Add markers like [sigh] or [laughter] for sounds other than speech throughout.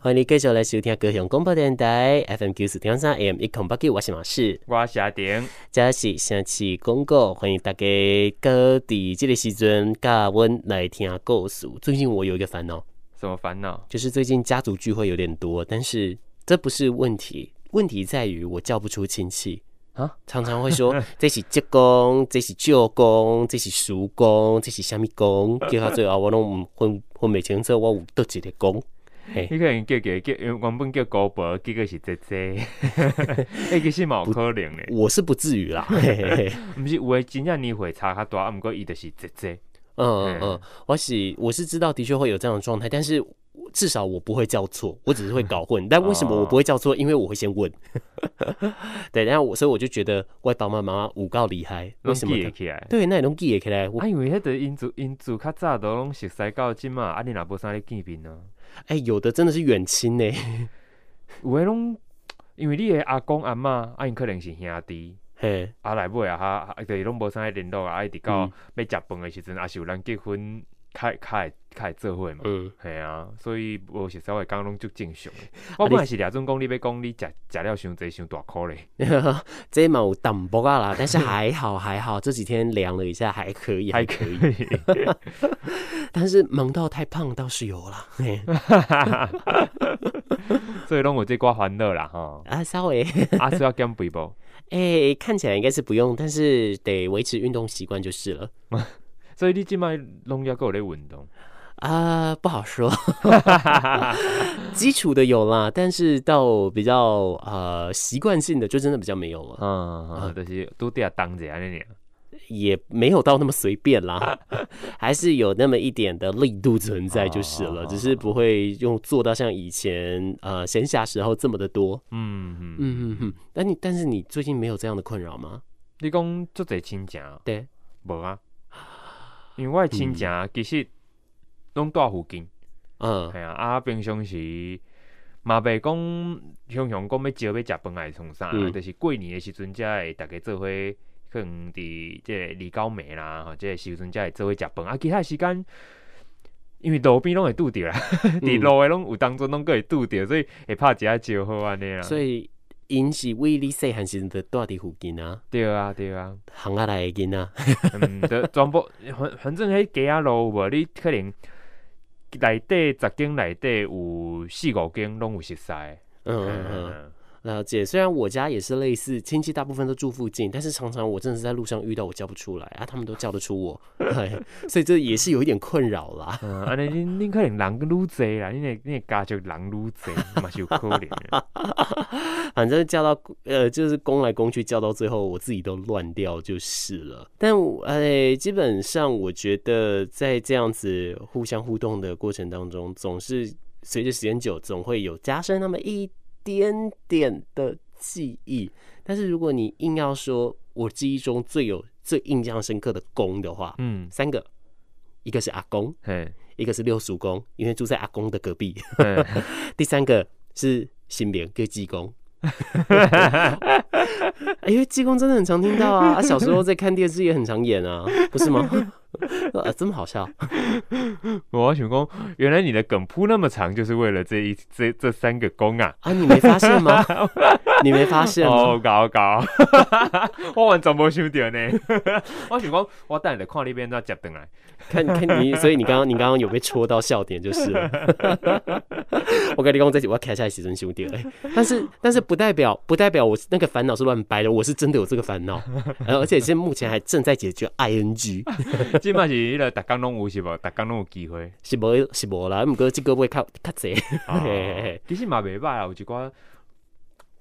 欢迎你继续来收听高雄广播电台 FM 九四点三 AM 一空八九，我是马氏，我是阿顶，这是上次广告，欢迎大家各地这个时阵加温来听故事。最近我有一个烦恼，什么烦恼？就是最近家族聚会有点多，但是这不是问题，问题在于我叫不出亲戚啊，常常会说 [laughs] 这是舅公，这是舅公，这是叔公，这是虾米公，叫到最后我拢分分不清楚我有多几个公。你可能叫叫叫，原本叫高博，结果是姐姐，[laughs] 哎，其实蛮有可能的。我是不至于啦，[laughs] 不是有诶，真正年岁差较大，啊，毋过伊就是姐姐。嗯嗯嗯，我是我是知道，的确会有这样的状态，但是至少我不会叫错，我只是会搞混。[laughs] 但为什么我不会叫错？因为我会先问。对，然后我所以我就觉得我爸爸妈妈有够厉害，为什么？对，那拢记会起来。我以为迄个因祖因祖较早都拢熟悉到今嘛，啊，你若无啥咧见面呢？哎、欸，有的真的是远亲呢，[laughs] 有诶拢，因为你诶阿公阿嬷，啊，因可能是兄弟，嘿，阿来尾啊哈，对，拢无啥咧联络啊，一直到要食饭诶时阵，也是有人结婚。开开开做伙嘛，嗯，系啊，所以无是稍微讲拢足正常。我本来是俩总讲你要讲你食食了伤济伤大颗咧，[laughs] 这嘛有淡薄啊啦，但是还好还好，这几天量了一下还可以还可以，[laughs] 但是忙到太胖倒是有啦，[laughs] 所以拢有这挂欢乐啦哈。啊，稍微啊需要减肥不？哎，看起来应该是不用，但是得维持运动习惯就是了。所以你今麦拢要够咧运动啊？不好说，[laughs] 基础的有啦，但是到比较呃习惯性的就真的比较没有了。嗯嗯，就是都得要当着啊，那也没有到那么随便啦，[laughs] 还是有那么一点的力度存在就是了，只是不会用做到像以前呃闲暇时候这么的多。嗯嗯嗯嗯，但你但是你最近没有这样的困扰吗？你讲做这亲戚？对，无啊。因为我的亲情其实拢住附近，嗯，系啊，啊，平常时嘛袂讲，常常讲要招要食饭来创啥，嗯、就是过年的时阵才会逐家做伙，可能伫即个二九暝啦，吼，即个时阵才会做伙食饭。啊，其他时间因为路边拢会拄着啦，伫、嗯、[laughs] 路诶拢有当中拢个会拄着，所以会拍一下招呼安尼啦。所以。因是为你细汉时阵就住伫附近啊，对啊对啊，巷仔内的囡仔，嗯，就全部反反正迄街仔路无你可能内底十间内底有四五间拢有熟悉，嗯嗯嗯。了解，虽然我家也是类似，亲戚大部分都住附近，但是常常我真的是在路上遇到，我叫不出来啊，他们都叫得出我，[laughs] 所以这也是有一点困扰啦。嗯，啊，你你可能人愈济啦，你那你家就人愈济，嘛是有可能。[laughs] 反正叫到呃，就是攻来攻去，叫到最后我自己都乱掉就是了。但呃，基本上我觉得在这样子互相互动的过程当中，总是随着时间久，总会有加深那么一。点点的记忆，但是如果你硬要说我记忆中最有最印象深刻的公的话，嗯，三个，一个是阿公，嘿。一个是六叔公，因为住在阿公的隔壁，[laughs] 第三个是新别叫济公，[laughs] 因为济公真的很常听到啊，啊，小时候在看电视也很常演啊，不是吗？啊，这么好笑！[laughs] 我想说，原来你的梗铺那么长，就是为了这一这这三个公啊！啊，你没发现吗？[laughs] 你没发现吗？哦，搞搞，[laughs] 我完全没想到呢。我想讲，我带你来看那边，再接回来。看看你，所以你刚刚你刚刚有被戳到笑点就是了。我跟你讲，这集我要开下来时阵兄弟嘞。但是但是不代表不代表我那个烦恼是乱掰的，我是真的有这个烦恼，而且现在目前还正在解决 ing。[laughs] 即嘛是迄个，逐工拢有是无？逐工拢有机会是无？是无啦。毋过即个月较较济。[laughs] 其实嘛袂歹啊，有一寡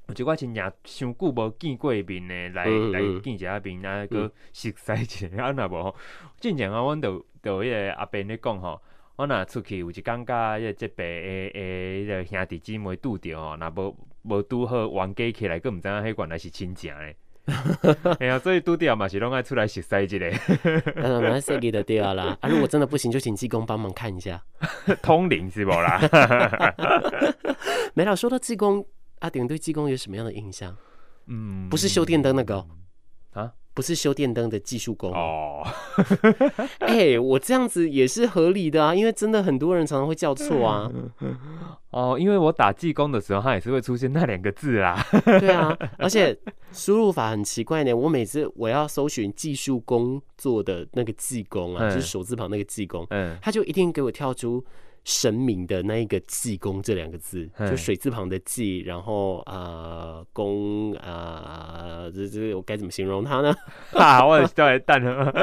有一寡亲戚伤久无见过面的，来来见一下面啊，个熟悉一下。[laughs] 啊，若无吼，之前啊，阮着着迄个阿伯咧讲吼，我若出去有一感觉，迄个即辈诶诶，迄个兄弟姊妹拄着吼，若无无拄好冤家起来，佫毋知影迄原来是亲情咧。[laughs] 哎呀，所以拄着嘛是拢爱出来熟悉一下。嗯，蛮设计的对啊啦。[laughs] 啊，如果真的不行，就请济公帮忙看一下。通灵是不啦？[laughs] 没了。说到济公，阿顶对济公有什么样的印象？嗯，不是修电灯那个啊，不是修电灯的技术工哦。[laughs] 哎、欸，我这样子也是合理的啊，因为真的很多人常常会叫错啊。哦，因为我打技工的时候，它也是会出现那两个字啦。对啊，而且输入法很奇怪呢。我每次我要搜寻技术工作的那个技工啊，嗯、就是手字旁那个技工，嗯，他就一定给我跳出。神明的那一个济公这两个字，就水字旁的济，然后呃公啊，这这我该怎么形容他呢？[laughs] 啊，我叫 [laughs] 耶诞了，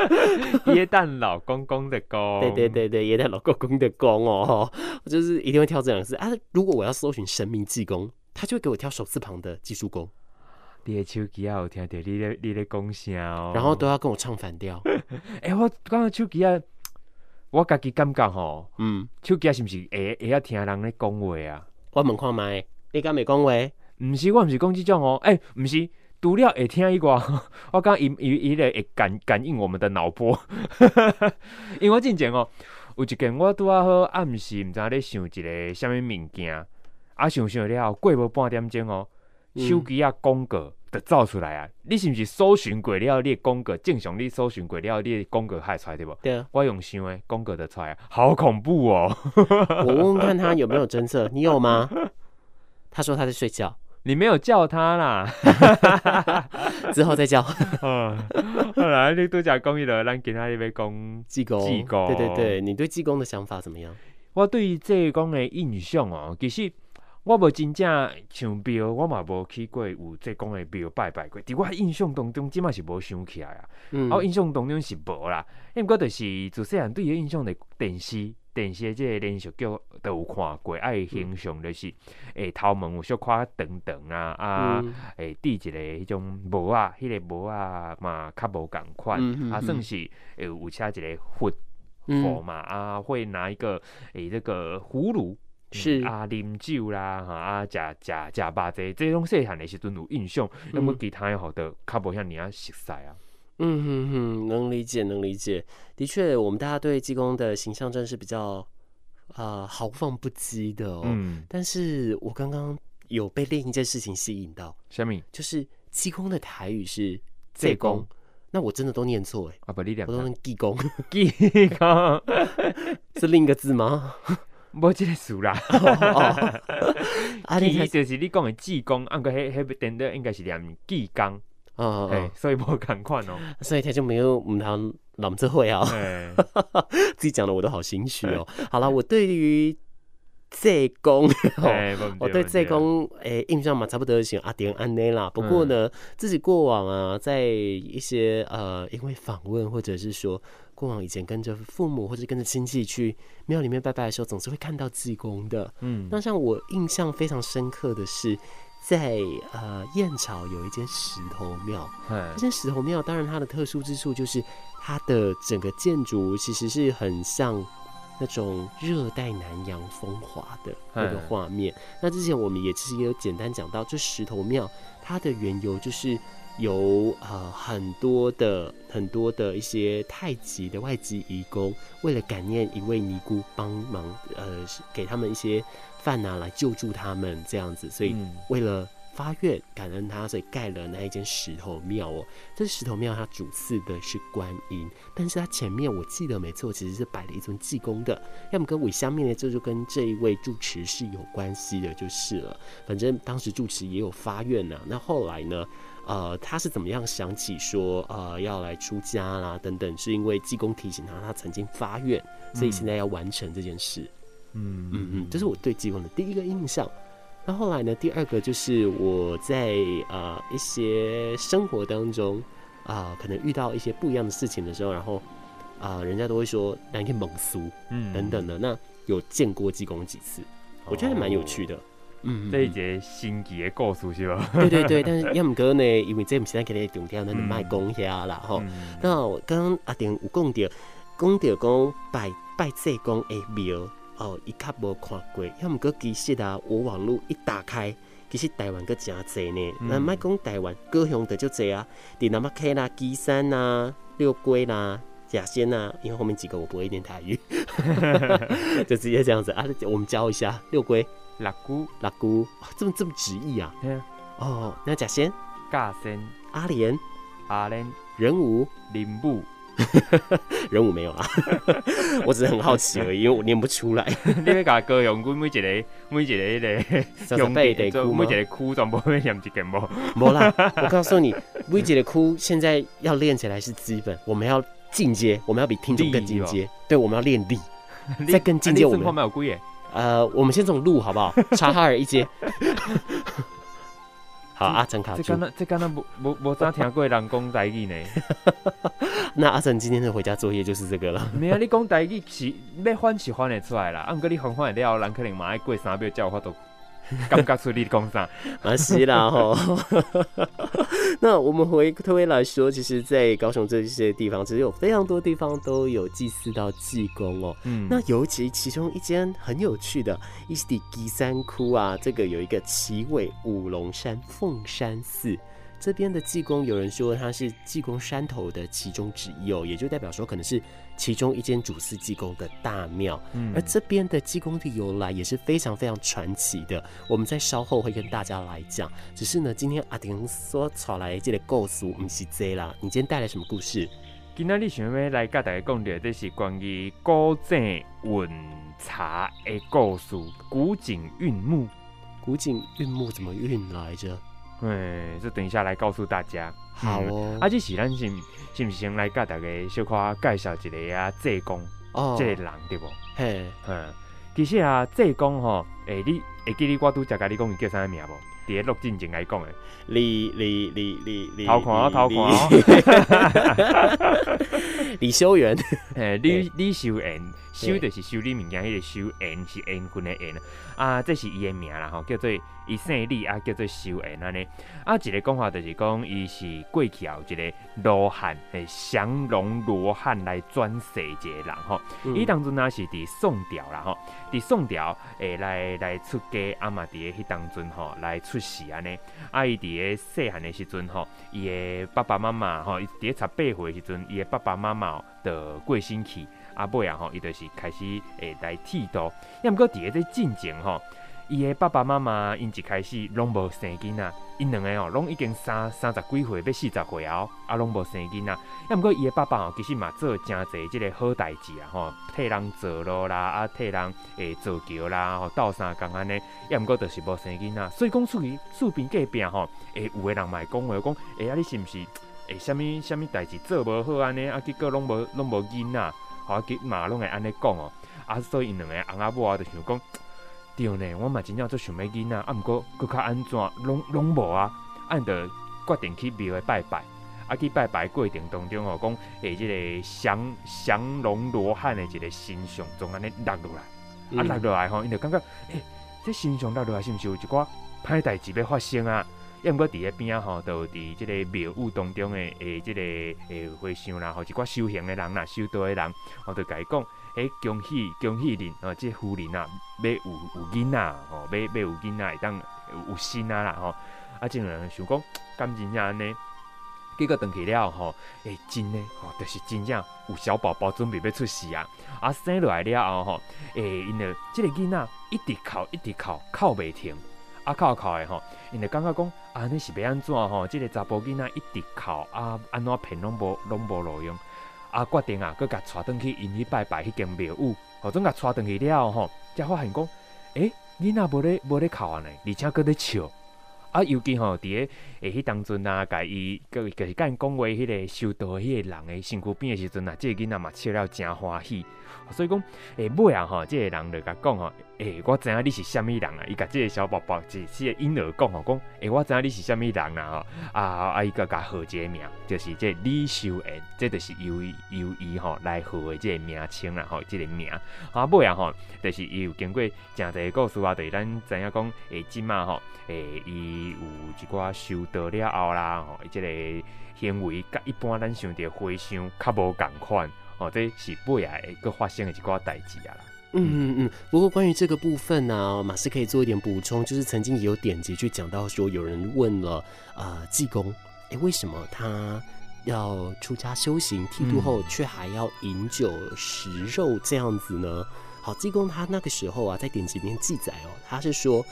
耶蛋老公公的公，对对对对，耶诞老公公的公哦，我就是一定会挑这两个字啊。如果我要搜寻神明济公，他就会给我挑手字旁的技术工。你的手机啊，有听到你的你的讲声哦，然后都要跟我唱反调。哎、欸，我刚刚手机啊。我家己感觉吼，嗯，手机是毋是会会晓听人咧讲话啊？我问看麦，你敢会讲话？毋是，我毋是讲即种哦。哎、欸，毋是，除了会听以外，[laughs] 我感觉伊伊伊咧会感感应我们的脑波。[laughs] 因为我之前哦，有一件我拄啊好暗时，毋知咧想一个啥物物件，啊想想了后，过无半点钟哦，手机啊广告。就走出来啊！你是毋是搜寻过了？你广告正常，你搜寻过了，你广告还出来对不？对啊，我用想诶，广告就出来啊，好恐怖哦！我问问看他有没有侦测，你有吗？他说他在睡觉，你没有叫他啦 [laughs] [laughs] 之后再叫。[laughs] 嗯，后来你都讲公益了，咱今仔日要讲济公，济公，对对对，你对济公的想法怎么样？我对于济公的印象哦，其实。我无真正像庙，我嘛无去过有济公的庙拜拜过。伫我印象当中，即嘛是无想起来啊。嗯、我印象当中是无啦。因为我就是自细汉对伊印象的电视，电视的即个连续剧都有看过。爱形象就是，诶、嗯，头毛有小可长长啊，啊，诶、嗯，戴一个迄种帽啊，迄、那个帽啊嘛较无共款，啊，算是诶有车一个佛佛嘛，嗯、啊，会拿一个诶这个葫芦。是啊，啉酒啦，哈啊，食食食肉这这种细汉的时阵有印象，那么其他好的较无像你啊熟悉啊。嗯哼哼，能理解，能理解。的确，我们大家对济公的形象真是比较啊豪放不羁的哦。嗯。但是我刚刚有被另一件事情吸引到，什么？就是济公的台语是济公，那我真的都念错哎。啊不，你两个，我都念济公，济公 [laughs] 是另一个字吗？无即个事啦，[laughs] 啊，你就是你讲的济公，按个迄迄部电影应该是念济公，哦，所以无同款哦，所以他就没有唔通谂这会啊，[laughs] 自己讲的我都好心虚哦。好了，我对于济公，我对济公诶印象嘛，差不多像阿典安内啦。不过呢，自己过往啊，在一些呃，因为访问或者是说。过往以前跟着父母或者跟着亲戚去庙里面拜拜的时候，总是会看到济公的。嗯，那像我印象非常深刻的是，在呃燕巢有一间石头庙。嗯，这间石头庙当然它的特殊之处就是它的整个建筑其实是很像那种热带南洋风华的那个画面。嗯，那之前我们也其实也有简单讲到，这石头庙它的缘由就是。有呃很多的很多的一些太极的外籍移工，为了感念一位尼姑帮忙，呃，给他们一些饭呐、啊，来救助他们这样子，所以为了发愿感恩他，所以盖了那一间石头庙哦。这石头庙它主祀的是观音，但是它前面我记得没错，其实是摆了一尊济公的，要么跟尾香面呢，这就跟这一位住持是有关系的，就是了。反正当时住持也有发愿呐、啊，那后来呢？呃，他是怎么样想起说呃要来出家啦等等，是因为济公提醒他，他曾经发愿，所以现在要完成这件事。嗯嗯嗯，这是我对济公的第一个印象。那后来呢，第二个就是我在呃一些生活当中啊、呃，可能遇到一些不一样的事情的时候，然后啊、呃，人家都会说那一天猛苏，嗯等等的。那有见过济公几次，我觉得还蛮有趣的。嗯，这一节新奇的故事是吧？对对对，但是要唔过呢，因为这唔是咱今日重点，咱就卖讲遐啦吼。那我刚刚阿定有讲到，讲到讲拜拜济公的庙哦，伊较无看过。要唔过其实啊，我网络一打开，其实台湾阁真济呢。那卖讲台湾，高雄的就济啊，伫南么开啦、基山呐、六龟啦、甲仙呐，因为后面几个我不会念台语，就直接这样子啊。我们教一下六龟。六姑，六龟，这么这么直译啊？对啊。哦，那甲仙、甲仙、阿莲、阿莲、人武、林武。[laughs] 人物没有啦，我只是很好奇而已，因为我念不出来。[laughs] 你要甲歌用每一个每一个迄个用背的每一个区全部要念一遍无？无啦，我告诉你，每一个区现在要练起来是基本，我们要进阶，我们要比听众更进阶。对，我们要练力，[laughs] 再更进阶。我们有几个？呃，我们先从路好不好？[laughs] 察哈尔一街。[laughs] 好，阿成卡住。这刚刚这刚刚无无无咋听过人讲台语呢？那阿成今天的回家作业就是这个了。没啊，你讲台语是要翻是翻得出来啦，按过你翻翻了，人可能嘛爱过三秒叫我都。[laughs] 感觉出你讲啥？啊，是啦吼。[laughs] 那我们回推来说，其实，在高雄这些地方，其实有非常多地方都有祭祀到济公哦。嗯，那尤其其中一间很有趣的，伊是第三窟啊，这个有一个奇尾五龙山凤山寺。这边的济公，有人说他是济公山头的其中之一哦，也就代表说可能是其中一间主祀济公的大庙。嗯，而这边的济公的由来也是非常非常传奇的，我们在稍后会跟大家来讲。只是呢，今天阿婷所找来这个故事不是这啦，你今天带来什么故事？今天你想要来跟大家讲的，这是关于古井运茶的故事。古井运木，古井运木怎么运来着？哎，这等一下来告诉大家。好哦。啊，这是咱是是不是先来甲大家小可介绍一个啊济公哦，这个人对不？嘿，嗯，其实啊济公吼，哎，你会记得我拄才甲你讲伊叫啥名无？伫咧录进前来讲的。李李李李李。偷看哦，偷看哦。李修缘，哎，李李修缘。修就是修理物件，迄个修缘是缘分的缘啊，这是伊的名啦吼，叫做伊姓李啊，叫做修缘安尼。啊，一个讲法就是讲，伊是过去有一个罗汉，诶，降龙罗汉来转世一个人吼。伊、嗯、当阵啊是伫宋朝啦吼，伫宋朝诶来来出家，啊嘛伫诶迄当阵吼来出世安尼。啊，伊伫诶细汉的时阵吼，伊的爸爸妈妈吼，伊伫咧十八岁的时阵，伊的爸爸妈妈的过身去。阿尾啊吼，伊就是开始会来剃度。要毋过伫个这进前吼，伊个爸爸妈妈因一开始拢无生囡仔，因两个吼拢已经三三十几岁要四十岁后，啊拢无生囡仔。要毋过伊个爸爸吼，其实嘛做诚侪即个好代志啊吼，替人做路啦，啊替人诶造桥啦，吼斗相共安尼。要毋过就是无生囡仔，所以讲厝边厝边隔壁吼，诶有个人嘛会讲话讲，诶啊你是毋是诶啥物啥物代志做无好安尼？啊结果拢无拢无囡仔。好，佮马拢会安尼讲哦，啊，所以因两个翁仔某啊，就想讲，对呢，我嘛真正做想要囡仔，啊，毋过佫较安怎，拢拢无啊，按着决定去庙诶拜拜，啊，去拜拜过程当中哦，讲诶，即个降降龙罗汉的一个形象，从安尼落落来，嗯、啊，落落来吼，因就感觉，诶、欸，这形象落落来是毋是有一寡歹代志要发生啊？要毋过伫个边啊吼，都伫即个庙宇当中诶诶，即个诶和尚啦，吼一寡修行诶人啦，修道诶人，我就甲伊讲，诶恭喜恭喜恁，哦，即个夫人啊，要有有囡仔，吼，要要有囡仔会当有心啊啦，吼，啊，即个人想讲，敢真正安尼，结果转去了吼，诶真诶，吼，就是真正有小宝宝准备要出世啊，啊生落来了后吼，诶因着即个囡仔一直哭一直哭，哭袂停。啊，哭哭的吼，因就感觉讲，安尼是袂安怎吼？即、这个查甫囡仔一直哭，啊，安怎骗拢无拢无路用，啊，决定啊，佮甲带转去因去拜拜迄间庙宇，吼，总甲带转去了后吼，才发现讲，诶、欸，囡仔无咧无咧哭安尼，而且佮咧笑，啊，尤其吼，伫个诶迄当阵啊，甲伊佮就是甲因讲话，迄个修道迄个人诶身躯边诶时阵啊，即、个囡仔嘛笑了真欢喜。所以讲，诶，尾啊吼，即个人就甲讲吼，诶，我知影你是虾米人啊？伊甲即个小宝宝，即即个婴儿讲吼，讲，诶，我知影你是虾米人啊？吼，啊，啊，伊个甲号一个名，就是即个李修缘，即就是由由伊吼来号的即个名称啦，吼，即个名。啊，尾啊吼，就是伊有经过诚侪故事啊，对咱知影讲，诶，即马吼，诶，伊有一寡修道了后啦，吼，即个行为甲一般咱想着回想较无共款。哦，这是不雅一个发生的一个代志啊。嗯嗯嗯。不过关于这个部分呢、啊，马斯可以做一点补充，就是曾经也有典籍去讲到说，有人问了啊，济公，哎，为什么他要出家修行，剃度后却还要饮酒食肉这样子呢？好，济公他那个时候啊，在典籍里面记载哦，他是说。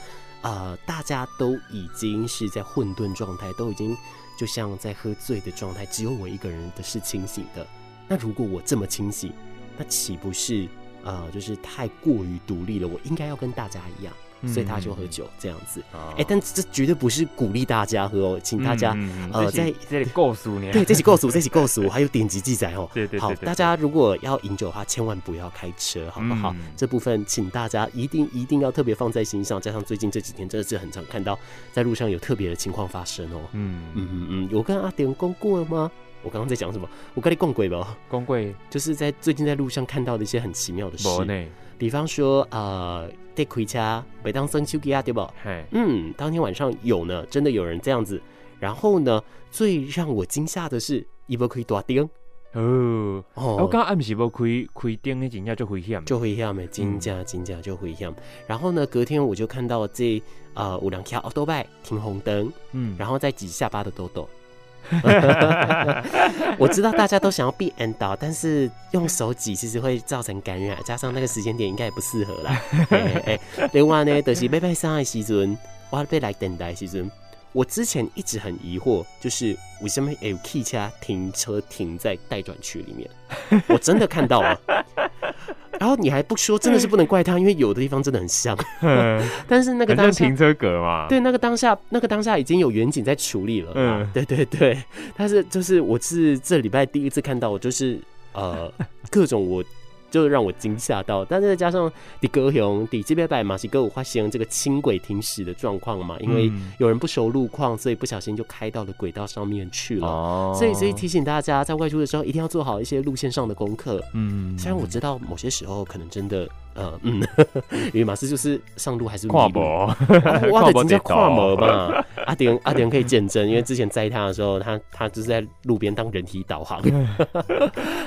呃，大家都已经是在混沌状态，都已经就像在喝醉的状态，只有我一个人的是清醒的。那如果我这么清醒，那岂不是呃，就是太过于独立了？我应该要跟大家一样。所以他就喝酒这样子，哎、欸，但这绝对不是鼓励大家喝哦，请大家、嗯、呃在这里告诉你，对，这起告诉，这起告诉，还有典籍记载哦。对对，好，大家如果要饮酒的话，千万不要开车，好不好？嗯、这部分请大家一定一定要特别放在心上。加上最近这几天真的是很常看到在路上有特别的情况发生哦。嗯嗯嗯嗯，有跟阿典公过了吗？我刚刚在讲什么？我跟你讲鬼吧？讲鬼，就是在最近在路上看到的一些很奇妙的事。比方说，呃，得回家，每当生手机啊，对不？嗯，当天晚上有呢，真的有人这样子。然后呢，最让我惊吓的是，伊无开大灯。哦哦，我刚刚暗时无开开灯的，真正就危险，就危险的，真正真正就危险。然后呢，隔天我就看到这呃有两条奥多拜停红灯，嗯，然后再挤下巴的豆豆。[laughs] 我知道大家都想要避 and 倒，但是用手挤其实会造成感染，加上那个时间点应该也不适合啦。另外呢，就是拜拜山的时阵，我要来等待时阵，我之前一直很疑惑，就是为什么 L K 家停车停在待转区里面？我真的看到了。[laughs] 然后你还不说，真的是不能怪他，因为有的地方真的很像。但是那个当下停车格嘛，对，那个当下，那个当下已经有远景在处理了。嗯，对对对。但是就是我是这礼拜第一次看到，我就是呃各种我。就让我惊吓到，但是再加上的高雄底这边摆马西哥五发现这个轻轨停驶的状况嘛，因为有人不熟路况，所以不小心就开到了轨道上面去了。哦，所以所以提醒大家在外出的时候一定要做好一些路线上的功课。嗯，虽然我知道某些时候可能真的。呃嗯，[laughs] 因为马斯就是上路还是 [laughs] 跨模，哇的真叫跨模嘛。[laughs] 阿典阿典可以见证，因为之前载他的时候，他他就是在路边当人体导航，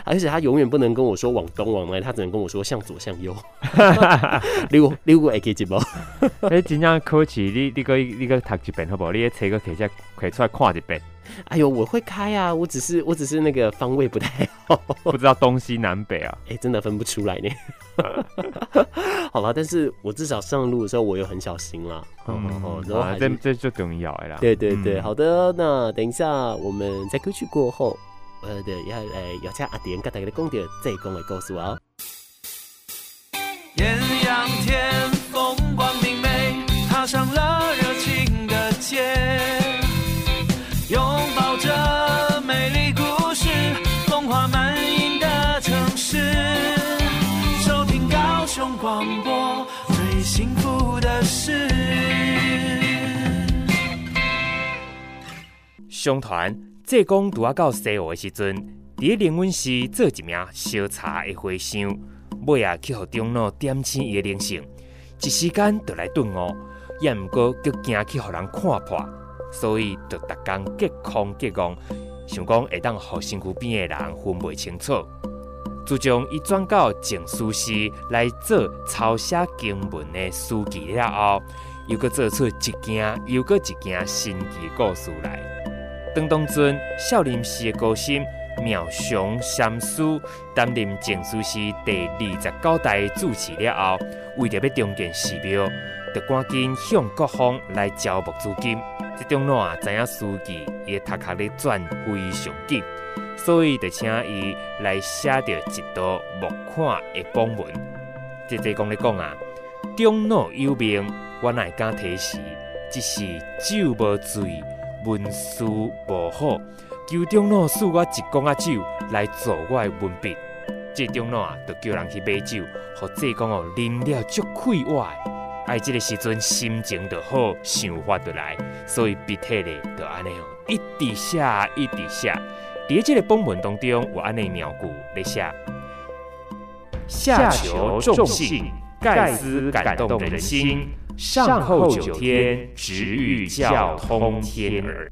而且他永远不能跟我说往东往南，他只能跟我说向左向右。六六个 A K 节目，哎，真正考试，你你个你个读一遍好不好？你车个开车开出来看一遍。哎呦，我会开啊，我只是我只是那个方位不太好，不知道东西南北啊，[laughs] 哎、欸，真的分不出来呢。[laughs] 好吧，但是我至少上路的时候我又很小心啦。嗯，然后这这就重要了。对对对，嗯、好的，那等一下我们在歌曲过后，呃，对，要来要请阿典跟大家讲点这一公来告诉我啊。艳阳天，风相传，济公拄啊到西湖的时阵，伫灵隐寺做一名烧茶的和尚，尾啊去互长老点醒伊的灵性，一时间就来顿悟，也毋过佫惊去互人看破，所以就逐工隔空隔空，想讲会当互身躯边的人分袂清楚。自从伊转到静思寺来做抄写经文的书记了后，又阁做出一件又阁一件神奇故事来。当当尊少林寺的高僧妙常禅师担任静思寺第二十九代住持了后，为着要重建寺庙，就赶紧向各方来招募资金。这长老啊，知影书记伊头壳咧转非常紧。所以就请伊来写着一道木款的公文。即济公咧讲啊，长老有命，我哪会敢提示？只是酒无醉，文书无好，求长老赐我一缸仔酒来做我的文笔。这长老啊，就叫人去买酒，互济公哦啉了足快活。哎，这个时阵心情就好，想法就来，所以笔体咧就安尼哦，一直写，一直写。在这个本文当中，我安尼描句来写：下求众信，盖思感动人心；上叩九天，直欲教通天耳。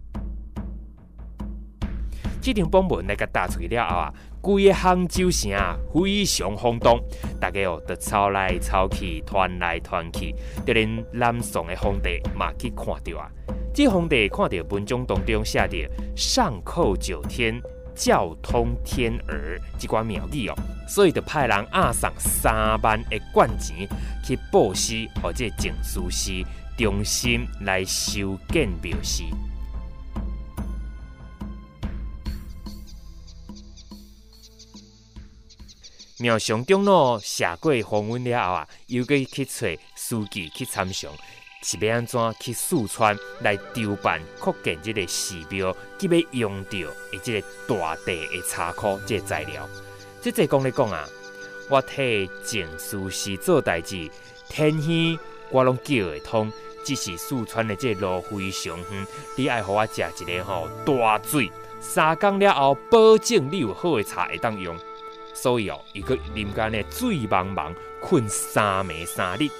这张榜文来个打出去了后啊，规个杭州城啊非常轰动，大家哦都吵来吵去，传来传去，就连南宋的皇帝嘛去看到啊。这皇帝看到文章当中写着“上叩九天，教通天耳”这关妙语哦，所以就派人押送三万的贯钱去布施，或者静思寺中心来修建庙寺。庙上长老谢过访问了后啊，又去去找书记去参详，是要安怎去四川来筹办扩建这个寺庙，佮要用到的这个大地的查考这个材料。即这讲来讲啊，我替郑思寺做代志，天气我拢叫会通，只是四川的这个路非常远，你爱互我食一个吼大水，三工了后，保证你有好的茶会当用。所以哦，伊阁林间呢醉茫茫困三暝三日，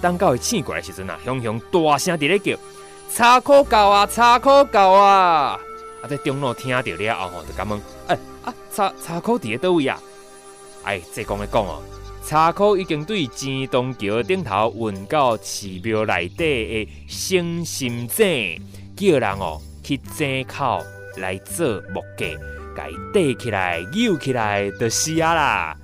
当到伊醒过来时阵啊，雄雄大声伫咧叫：查考到啊，查考到啊！啊，这中路听到了后吼，就甲问：哎、啊，叉叉口伫咧倒位啊？哎，这讲咧讲哦，叉口已经对钱东桥顶头运到寺庙内底的圣心井，叫人哦去井口来做木架。该带起来、扭起来就是啊啦！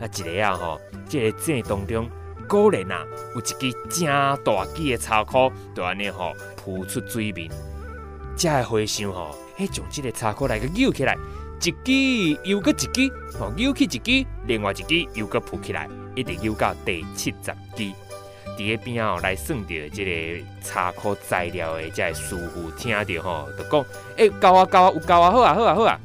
啊，一个啊吼，即个井当中果然啊，有一支正大支的柴箍，就安尼吼浮出水面。才会回想吼，嘿，将这个柴箍来个扭起来，一支又个一支，吼扭起一支，另外一支又个浮起来，一直扭到第七十支。伫个边吼，来算着这个柴箍材料的这个师傅听着吼，就讲：哎、欸，够啊够啊，有够啊，好啊好啊好啊！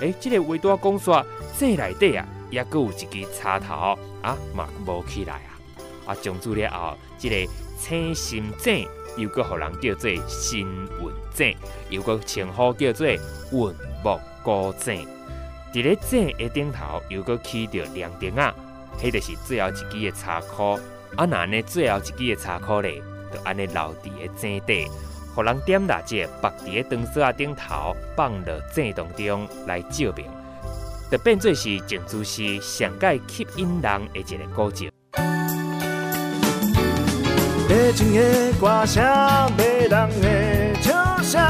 诶，这个话多讲说，这内底啊，也阁有一支插头啊，嘛无起来啊。啊，从此了后，这个青心井又阁互人叫做新运井，又阁称呼叫做云木古井。伫咧井的顶头又阁起着亮灯啊，迄就是最后一支的插箍。啊，那呢最后一支的插箍咧，就安尼留伫个井底。互人点蜡烛，摆伫个灯饰啊顶头，放入井当中来照明，就变做是静思寺上盖吸引人的一个古迹。夜静的歌声，迷人的笑声，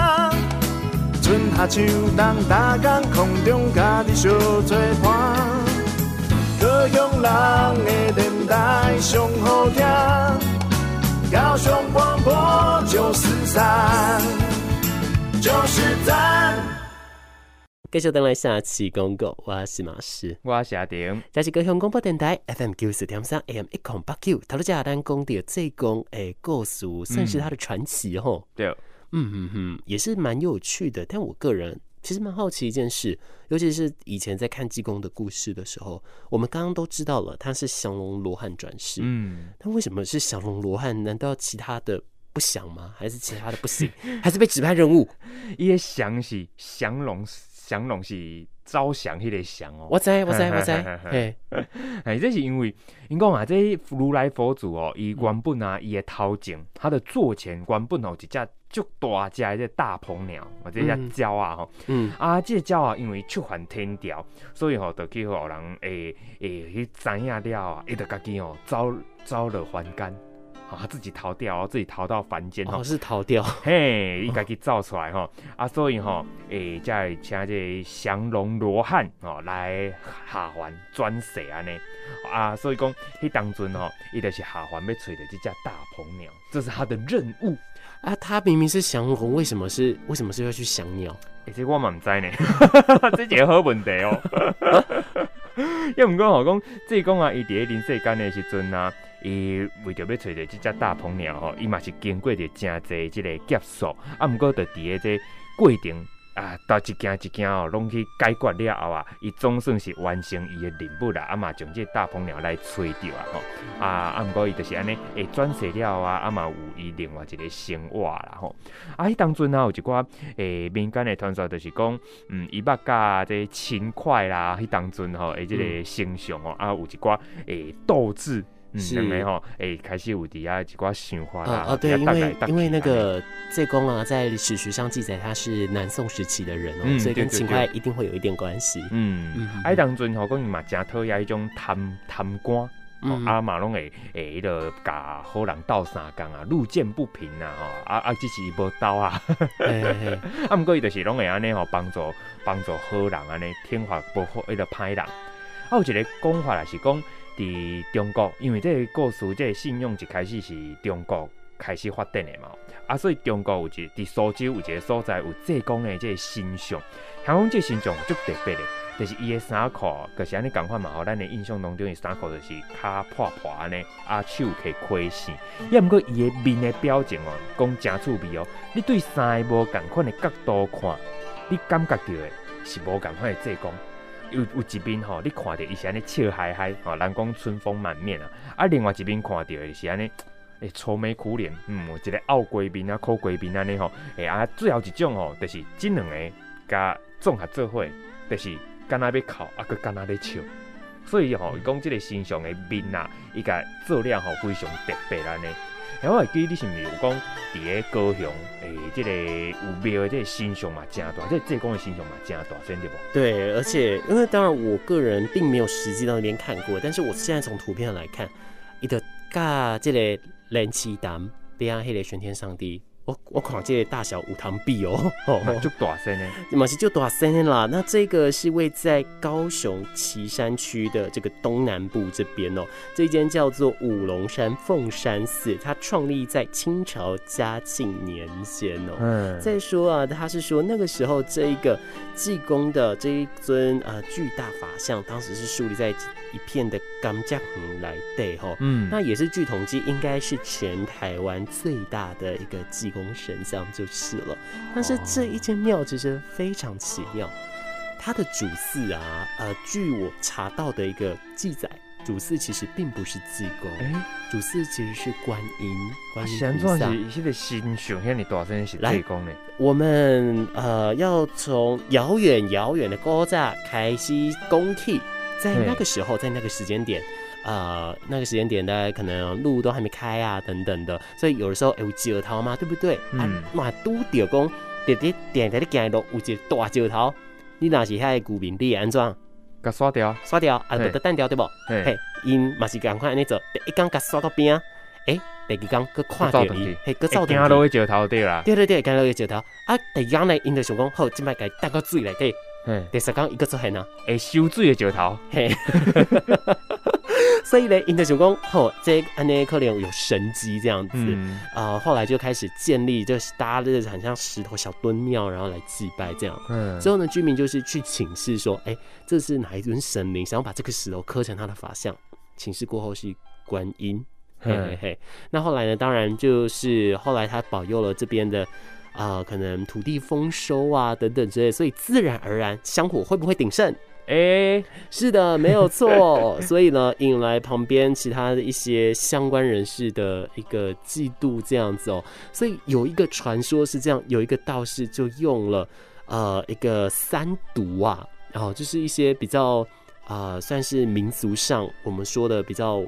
春夏秋冬，大江空中家己相作伴，高雄人的电台上好听。高雄广播九四三，九四三。继续等来下期公告，我是马师，我是阿丁，这是高雄广播电台 FM 九四点三 AM 一空八九。头路加单公的这公诶故事，算是他的传奇吼。对，嗯嗯嗯，也是蛮有趣的。但我个人。其实蛮好奇一件事，尤其是以前在看济公的故事的时候，我们刚刚都知道了他是降龙罗汉转世，嗯，他为什么是降龙罗汉？难道其他的不降吗？还是其他的不行？[laughs] 还是被指派任务？伊个降是降龙，降龙是招降迄个降哦。我知，我知，[laughs] 我知。[laughs] 嘿，哎，这是因为因讲啊，这如来佛祖哦，伊原本啊，伊的头前，他的座前原本哦，一只。足大只的大鹏鸟，或者只鸟啊吼，嗯，啊，这个鸟啊，因为触犯天条，所以吼，就去互人诶诶去知影了啊，伊就家己吼招招了还间，啊，他自己逃掉，自己逃到凡间吼，哦，是逃掉，嘿，伊家己造出来吼，啊，所以吼，诶，再请这降龙罗汉吼来下凡转世安尼，啊，所以讲，迄当阵吼，伊就是下凡要找到这只大鹏鸟，这是他的任务。啊，他明明是降龙，为什么是为什么是要去降鸟？哎、欸，这我蛮唔知呢，[laughs] 这是个好问题哦。[laughs] 因为唔讲好讲，这讲啊，伊伫咧临世间的时阵啊，伊为着要找到这只大鹏鸟吼，伊嘛是经过着真侪这个劫数，啊，毋过就伫咧这过程。啊，到一件一件哦，拢去解决了后啊，伊总算是完成伊的任务啦。啊嘛，将这大鹏鸟来吹掉啊，吼啊啊，毋过伊就是安尼，会转世了啊，啊嘛有伊另外一个生活啦，吼啊，迄当阵啊，有一寡诶、欸、民间的传说，就是讲，嗯，伊捌甲这勤快啦，迄当阵吼，诶，即个形象吼，啊，有一寡诶斗志。是没吼，哎、欸，开始有底下几挂想法啦。哦，对，因为因为那个济公啊，在史书上记载他是南宋时期的人哦、喔嗯，所以跟秦桧一定会有一点关系。嗯嗯，哎，当阵吼，讲伊嘛真讨厌迄种贪贪官，啊嘛拢会诶，迄个甲好人斗相共啊，路见不平啊，吼，啊啊，只是无斗啊。[laughs] 啊，毋过伊就是拢会安尼吼，帮助帮助好人安尼，天罚不好迄个歹人。啊，有一个讲法啦，是讲。伫中国，因为这个故事，这个信仰一开始是中国开始发展的嘛。啊，所以中国有一个伫苏州有一个所在有济公的这个神像，香港这神像足特别的，就是伊的衫裤，就是安尼共款嘛。吼，咱的印象当中的衫裤就是脚破破安尼，啊手可以亏线。也毋过伊的面的表情哦，讲真趣味哦。你对衫无共款的角度看，你感觉到的是无共款的济公。有有一边吼，你看到伊是安尼笑嗨嗨，吼，人讲春风满面啊。啊，另外一边看到的是安尼。诶，愁眉苦脸，嗯，一个傲贵宾啊，苦贵宾安尼吼，诶啊，最后一种吼，就是这两个加综合做伙，就是干那要哭，啊，阁干那要笑，所以吼，伊讲这个形象的面啊，伊个做了吼非常特别安尼。然后我记得你是毋是有讲伫个高雄诶，这个有庙的这个心胸嘛，真大，这个济公的形象嘛，真大，真对不？对，而且因为当然我个人并没有实际到那边看过，但是我现在从图片来看，伊的甲这个。连七丹边黑的玄天上帝，我我看这个大小五堂币哦，[laughs] 哦，[laughs] 就大声呢，嘛是就大声啦。那这个是位在高雄旗山区的这个东南部这边哦，这间叫做五龙山凤山寺，它创立在清朝嘉庆年间哦。嗯，再说啊，他是说那个时候这一个济公的这一尊呃巨大法像，当时是树立在。一片的甘蔗红来对吼，嗯，那也是据统计，应该是全台湾最大的一个济公神像就是了。但是这一间庙其实非常奇妙，它的主祀啊，呃，据我查到的一个记载，主祀其实并不是济公，哎、欸，主祀其实是观音，观音菩萨。现在新雄现在多少人是济公呢？我们呃要从遥远遥远的古早开始讲起。在那个时候，在那个时间点，呃，那个时间点，大家可能路都还没开啊，等等的，所以有的时候有石头嘛，对不对？嗯。啊，嘛拄着讲，直直点在你行路有一个大石头，你若是遐个居民，你会安怎？甲刷掉，刷掉，啊，得单掉对不？嘿，因嘛是赶快安尼做，一刚甲刷到边，哎，第二工佮看到伊，嘿，佮走到个石头对啦。对对对，看到个石头，啊，第二工呢，因就想讲，好，即摆该带个水来对。第三讲一个出现啊，会收水的石头，嘿，[laughs] 所以呢，因就想讲，吼，这安尼可能有神迹这样子，嗯、呃，后来就开始建立，就是搭的很像石头小墩庙，然后来祭拜这样。嗯，之后呢，居民就是去请示说，哎、欸，这是哪一尊神明，想要把这个石头刻成他的法像？请示过后是观音，嘿嘿嘿。那后来呢，当然就是后来他保佑了这边的。啊、呃，可能土地丰收啊，等等之类，所以自然而然香火会不会鼎盛？哎、欸，是的，没有错。[laughs] 所以呢，引来旁边其他的一些相关人士的一个嫉妒，这样子哦、喔。所以有一个传说是这样，有一个道士就用了呃一个三毒啊，然后就是一些比较啊、呃，算是民俗上我们说的比较。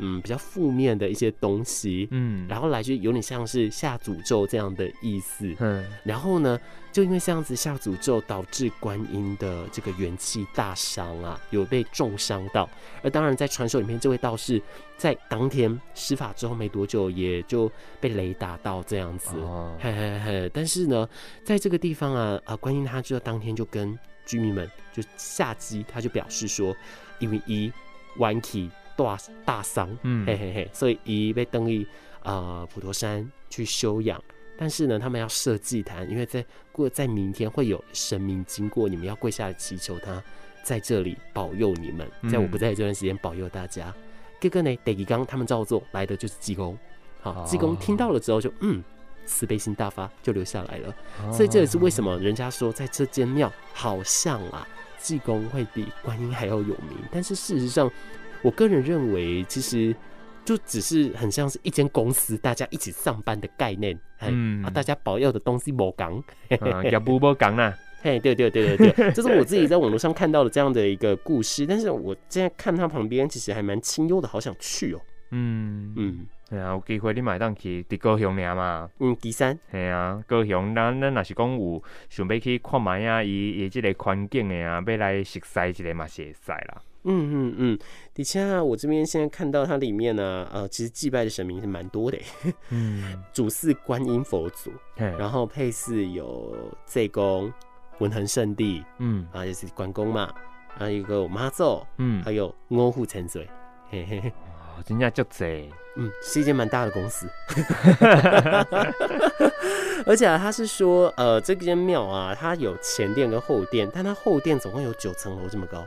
嗯，比较负面的一些东西，嗯，然后来就有点像是下诅咒这样的意思，嗯，然后呢，就因为这样子下诅咒，导致观音的这个元气大伤啊，有被重伤到。而当然，在传说里面，这位道士在当天施法之后没多久，也就被雷打到这样子，哦，嘿嘿嘿。但是呢，在这个地方啊，啊，观音他就当天就跟居民们就下机，他就表示说，因为一弯起。大大伤，嗯，嘿嘿嘿，所以伊被登于呃普陀山去休养。但是呢，他们要设祭坛，因为在过在明天会有神明经过，你们要跪下来祈求他在这里保佑你们，在我不在这段时间保佑大家。哥哥呢，得一刚他们照做，来的就是济公。好，济公听到了之后就嗯慈悲心大发，就留下来了。所以这也是为什么人家说在这间庙好像啊，济公会比观音还要有名。但是事实上。我个人认为，其实就只是很像是一间公司，大家一起上班的概念。嗯，啊，大家保佑的东西无同，也不无同啦。[laughs] 嘿，对对对对对，[laughs] 这是我自己在网络上看到的这样的一个故事。但是我现在看它旁边，其实还蛮清幽的，好想去哦。嗯嗯，对啊，有机会你买当去伫高雄俩嘛？嗯，岐山。嘿啊，高雄，咱咱若是讲有想要去看卖啊，伊伊这个环境的啊，要来熟悉一个嘛，是会使啦。嗯嗯嗯，底下我这边现在看到它里面呢，呃，其实祭拜的神明是蛮多的，嗯，[laughs] 主祀观音佛祖，然后配祀有济公、文恒圣地，嗯，啊，就是关公嘛，还有一个妈祖，嗯，还有五虎千岁，嘿嘿嘿，真正足济，嗯，是一间蛮大的公司。[laughs] 而且啊，他是说，呃，这间庙啊，它有前殿跟后殿，但它后殿总共有九层楼这么高，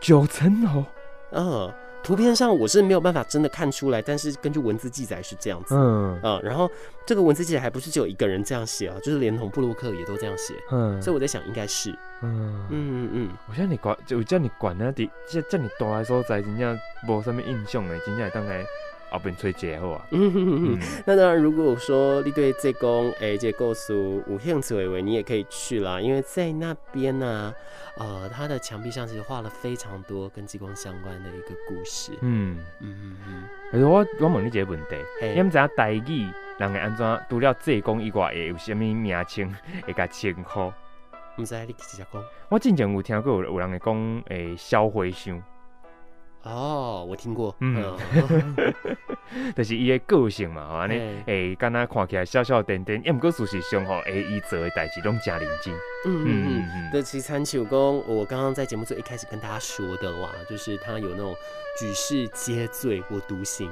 九层楼，嗯。图片上我是没有办法真的看出来，但是根据文字记载是这样子，嗯。嗯，然后这个文字记载还不是只有一个人这样写啊，就是连同布鲁克也都这样写，嗯，所以我在想应该是，嗯。嗯嗯嗯，我叫你管，就叫你管那的，叫叫你多来说在，真正无什么印象的，真正当来。后边吹节好啊。嗯哼哼哼。那当然，如果说你对这公诶这故事有兴趣的话，你也可以去啦。因为在那边呢、啊，呃，它的墙壁上其实画了非常多跟济公相关的一个故事。嗯嗯嗯嗯。可是我我问你一个问题，你们知影台语人会安怎？除了济公以外，会有啥物名称会甲称呼？唔知你直接讲。我之前有听过有有人会讲诶，消回香。哦，我听过，嗯，[laughs] 就是伊的个性嘛，安尼，诶，敢若看起来笑笑点点，也毋过事实上吼，诶，伊做的代志拢诚认真，嗯嗯嗯。嗯，对，其实参像讲，我刚刚在节目最一开始跟大家说的哇，就是他有那种举世皆醉我独醒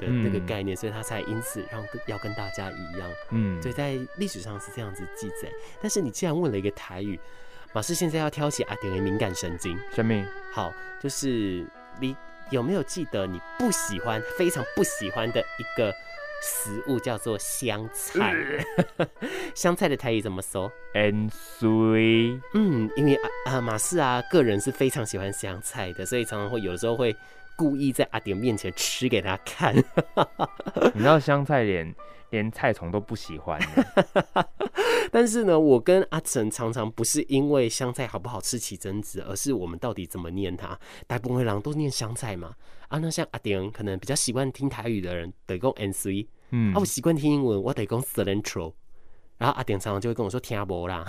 的那个概念，所以他才因此让要跟大家一样，嗯，所以在历史上是这样子记载。但是你既然问了一个台语，马氏现在要挑起阿点的敏感神经，什么？好，就是。你有没有记得你不喜欢、非常不喜欢的一个食物叫做香菜？[laughs] 香菜的台语怎么说？嗯，因为啊啊马氏啊个人是非常喜欢香菜的，所以常常会有的时候会故意在阿典面前吃给他看。[laughs] 你知道香菜连连菜虫都不喜欢。[laughs] 但是呢，我跟阿成常常不是因为香菜好不好吃起争执，而是我们到底怎么念它。大部分人都念香菜嘛。啊，那像阿丁可能比较习惯听台语的人得讲 N C，嗯，啊，我习惯听英文，我得讲 Cilantro。然后阿典常常就会跟我说听不啦。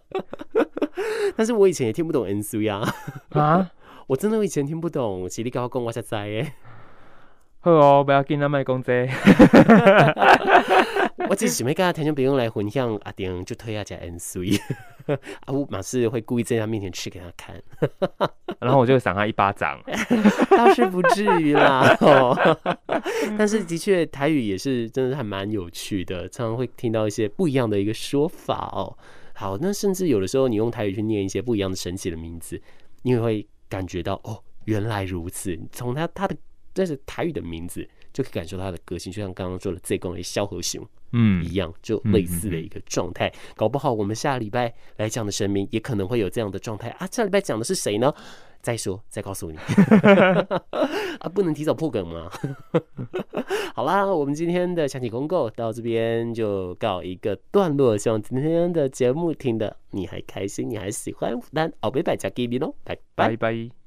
[laughs] 但是我以前也听不懂 N C 啊。啊，[laughs] 我真的我以前听不懂，是你跟我才知耶。好哦，不要紧，咱卖讲这。[laughs] 我只是想要跟他听众朋友来分享阿丁就推下加 N C，阿乌马是会故意在他面前吃给他看，[laughs] 然后我就赏他一巴掌，[laughs] 倒是不至于啦。但是的确台语也是真的还蛮有趣的，常常会听到一些不一样的一个说法哦。好，那甚至有的时候你用台语去念一些不一样的神奇的名字，你也会感觉到哦，原来如此。从他他的。这是台语的名字，就可以感受到他的个性，就像刚刚说的这公的萧和雄，嗯，一样，就类似的一个状态。搞不好我们下礼拜来讲的神明也可能会有这样的状态啊！下礼拜讲的是谁呢？再说，再告诉你 [laughs] [laughs] 啊，不能提早破梗吗？[laughs] 好啦，我们今天的抢起公告到这边就告一个段落。希望今天的节目听的你还开心，你还喜欢，那奥贝百家给你喽，拜拜。拜拜。